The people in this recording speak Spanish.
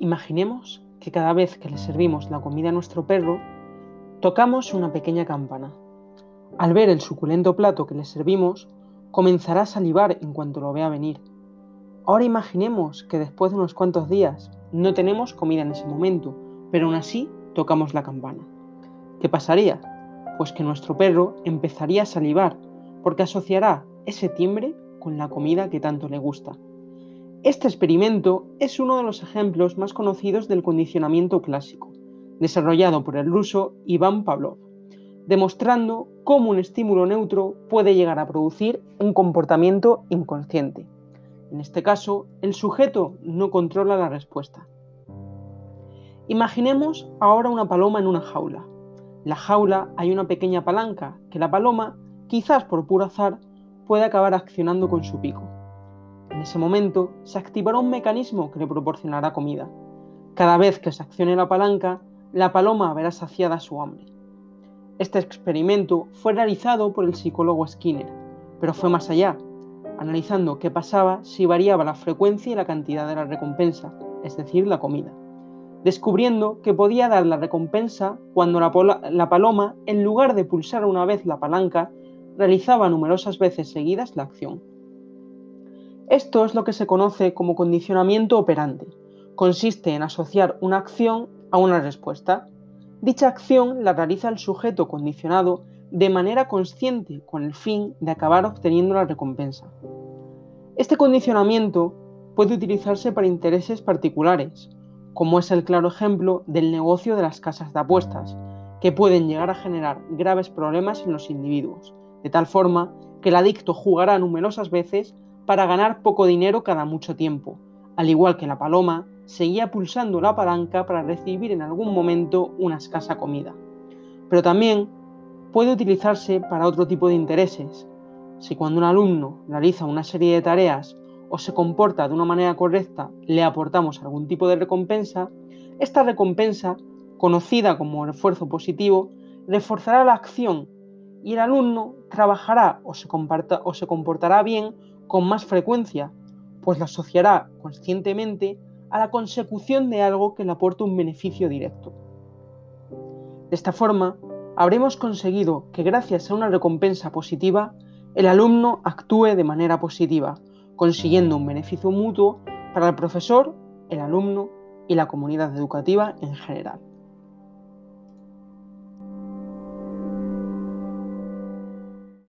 Imaginemos que cada vez que le servimos la comida a nuestro perro, tocamos una pequeña campana. Al ver el suculento plato que le servimos, comenzará a salivar en cuanto lo vea venir. Ahora imaginemos que después de unos cuantos días no tenemos comida en ese momento, pero aún así tocamos la campana. ¿Qué pasaría? Pues que nuestro perro empezaría a salivar porque asociará ese timbre con la comida que tanto le gusta. Este experimento es uno de los ejemplos más conocidos del condicionamiento clásico, desarrollado por el ruso Iván Pavlov, demostrando cómo un estímulo neutro puede llegar a producir un comportamiento inconsciente. En este caso, el sujeto no controla la respuesta. Imaginemos ahora una paloma en una jaula. En la jaula hay una pequeña palanca que la paloma, quizás por puro azar, puede acabar accionando con su pico. En ese momento se activará un mecanismo que le proporcionará comida. Cada vez que se accione la palanca, la paloma verá saciada su hambre. Este experimento fue realizado por el psicólogo Skinner, pero fue más allá, analizando qué pasaba si variaba la frecuencia y la cantidad de la recompensa, es decir, la comida, descubriendo que podía dar la recompensa cuando la, la paloma, en lugar de pulsar una vez la palanca, realizaba numerosas veces seguidas la acción. Esto es lo que se conoce como condicionamiento operante. Consiste en asociar una acción a una respuesta. Dicha acción la realiza el sujeto condicionado de manera consciente con el fin de acabar obteniendo la recompensa. Este condicionamiento puede utilizarse para intereses particulares, como es el claro ejemplo del negocio de las casas de apuestas, que pueden llegar a generar graves problemas en los individuos, de tal forma que el adicto jugará numerosas veces para ganar poco dinero cada mucho tiempo, al igual que la paloma seguía pulsando la palanca para recibir en algún momento una escasa comida. Pero también puede utilizarse para otro tipo de intereses. Si cuando un alumno realiza una serie de tareas o se comporta de una manera correcta le aportamos algún tipo de recompensa, esta recompensa, conocida como refuerzo positivo, reforzará la acción y el alumno trabajará o se, o se comportará bien con más frecuencia, pues la asociará conscientemente a la consecución de algo que le aporte un beneficio directo. De esta forma, habremos conseguido que gracias a una recompensa positiva, el alumno actúe de manera positiva, consiguiendo un beneficio mutuo para el profesor, el alumno y la comunidad educativa en general.